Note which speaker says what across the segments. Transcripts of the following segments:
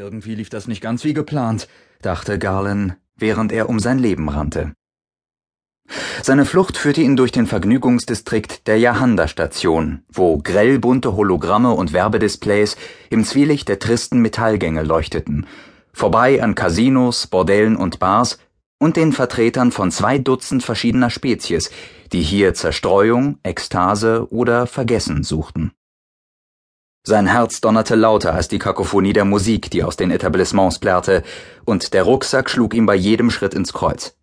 Speaker 1: Irgendwie lief das nicht ganz wie geplant, dachte Garland, während er um sein Leben rannte. Seine Flucht führte ihn durch den Vergnügungsdistrikt der Yahanda-Station, wo grell bunte Hologramme und Werbedisplays im Zwielicht der tristen Metallgänge leuchteten, vorbei an Casinos, Bordellen und Bars und den Vertretern von zwei Dutzend verschiedener Spezies, die hier Zerstreuung, Ekstase oder Vergessen suchten. Sein Herz donnerte lauter als die Kakophonie der Musik, die aus den Etablissements plärrte, und der Rucksack schlug ihm bei jedem Schritt ins Kreuz.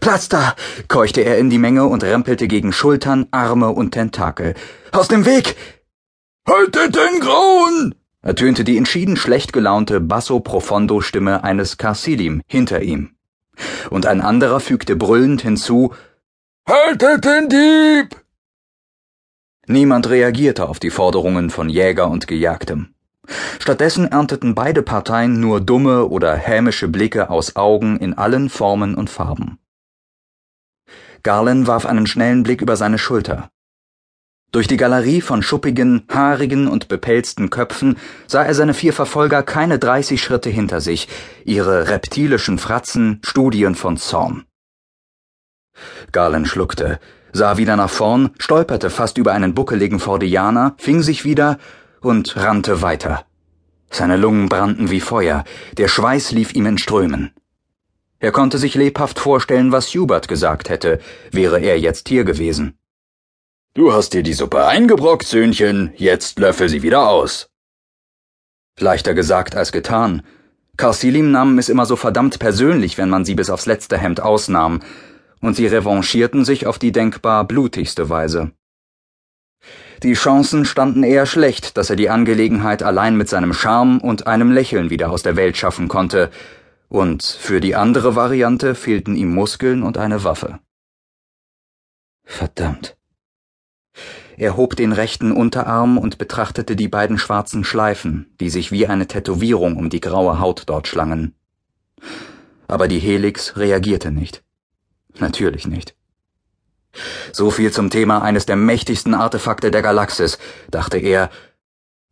Speaker 1: Platz da! keuchte er in die Menge und rempelte gegen Schultern, Arme und Tentakel. Aus dem Weg! Haltet den Grauen! ertönte die entschieden schlecht gelaunte Basso-Profondo-Stimme eines Carsilim hinter ihm. Und ein anderer fügte brüllend hinzu Haltet den Dieb! Niemand reagierte auf die Forderungen von Jäger und Gejagtem. Stattdessen ernteten beide Parteien nur dumme oder hämische Blicke aus Augen in allen Formen und Farben. Garland warf einen schnellen Blick über seine Schulter. Durch die Galerie von schuppigen, haarigen und bepelzten Köpfen sah er seine vier Verfolger keine dreißig Schritte hinter sich, ihre reptilischen Fratzen Studien von Zorn. Garland schluckte, sah wieder nach vorn, stolperte fast über einen buckeligen Fordianer, fing sich wieder und rannte weiter. Seine Lungen brannten wie Feuer, der Schweiß lief ihm in Strömen. Er konnte sich lebhaft vorstellen, was Hubert gesagt hätte, wäre er jetzt hier gewesen. Du hast dir die Suppe eingebrockt, Söhnchen, jetzt löffel sie wieder aus. Leichter gesagt als getan. Karsilim nahmen es immer so verdammt persönlich, wenn man sie bis aufs letzte Hemd ausnahm, und sie revanchierten sich auf die denkbar blutigste Weise. Die Chancen standen eher schlecht, dass er die Angelegenheit allein mit seinem Charme und einem Lächeln wieder aus der Welt schaffen konnte, und für die andere Variante fehlten ihm Muskeln und eine Waffe. Verdammt. Er hob den rechten Unterarm und betrachtete die beiden schwarzen Schleifen, die sich wie eine Tätowierung um die graue Haut dort schlangen. Aber die Helix reagierte nicht. Natürlich nicht. So viel zum Thema eines der mächtigsten Artefakte der Galaxis, dachte er,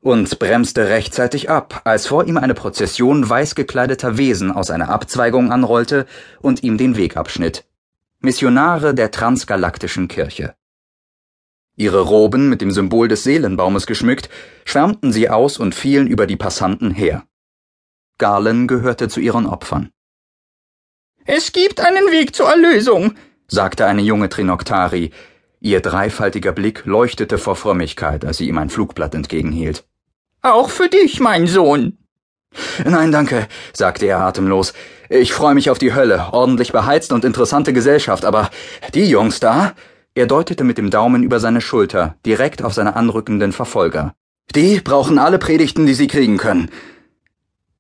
Speaker 1: und bremste rechtzeitig ab, als vor ihm eine Prozession weiß gekleideter Wesen aus einer Abzweigung anrollte und ihm den Weg abschnitt. Missionare der transgalaktischen Kirche. Ihre Roben mit dem Symbol des Seelenbaumes geschmückt, schwärmten sie aus und fielen über die Passanten her. Galen gehörte zu ihren Opfern.
Speaker 2: Es gibt einen Weg zur Erlösung,
Speaker 1: sagte eine junge Trinoktari. Ihr dreifaltiger Blick leuchtete vor Frömmigkeit, als sie ihm ein Flugblatt entgegenhielt.
Speaker 2: Auch für dich, mein Sohn.
Speaker 1: Nein, danke, sagte er atemlos. Ich freue mich auf die Hölle, ordentlich beheizt und interessante Gesellschaft, aber die Jungs da? Er deutete mit dem Daumen über seine Schulter, direkt auf seine anrückenden Verfolger. Die brauchen alle Predigten, die sie kriegen können.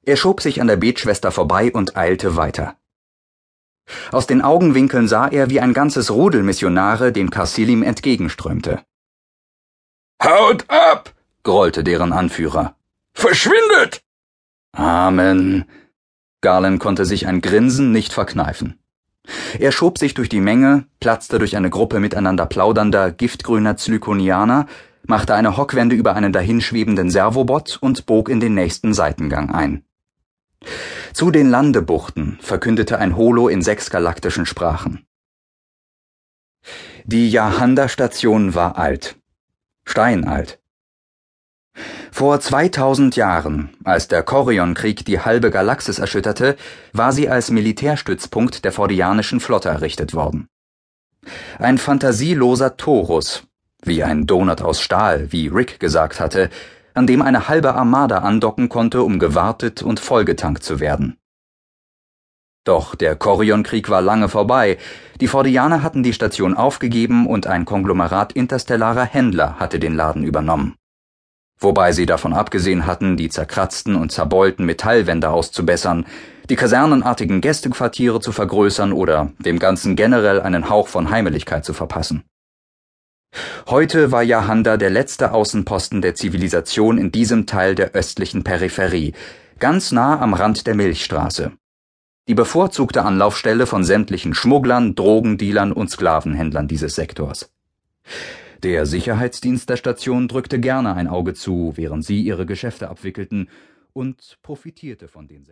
Speaker 1: Er schob sich an der Betschwester vorbei und eilte weiter. Aus den Augenwinkeln sah er, wie ein ganzes Rudel Missionare dem Karsilim entgegenströmte.
Speaker 3: Haut ab!
Speaker 1: grollte deren Anführer.
Speaker 3: Verschwindet!
Speaker 1: Amen. Garland konnte sich ein Grinsen nicht verkneifen. Er schob sich durch die Menge, platzte durch eine Gruppe miteinander plaudernder, giftgrüner Zlykonianer, machte eine Hockwende über einen dahinschwebenden Servobot und bog in den nächsten Seitengang ein. Zu den Landebuchten verkündete ein Holo in sechs galaktischen Sprachen. Die Yahanda-Station war alt. Steinalt. Vor 2000 Jahren, als der Korion-Krieg die halbe Galaxis erschütterte, war sie als Militärstützpunkt der Fordianischen Flotte errichtet worden. Ein fantasieloser Torus, wie ein Donut aus Stahl, wie Rick gesagt hatte, an dem eine halbe Armada andocken konnte, um gewartet und vollgetankt zu werden. Doch der Korion-Krieg war lange vorbei. Die Fordianer hatten die Station aufgegeben und ein Konglomerat interstellarer Händler hatte den Laden übernommen. Wobei sie davon abgesehen hatten, die zerkratzten und zerbeulten Metallwände auszubessern, die kasernenartigen Gästequartiere zu vergrößern oder dem Ganzen generell einen Hauch von Heimeligkeit zu verpassen. Heute war Yahanda der letzte Außenposten der Zivilisation in diesem Teil der östlichen Peripherie, ganz nah am Rand der Milchstraße. Die bevorzugte Anlaufstelle von sämtlichen Schmugglern, Drogendealern und Sklavenhändlern dieses Sektors. Der Sicherheitsdienst der Station drückte gerne ein Auge zu, während sie ihre Geschäfte abwickelten und profitierte von den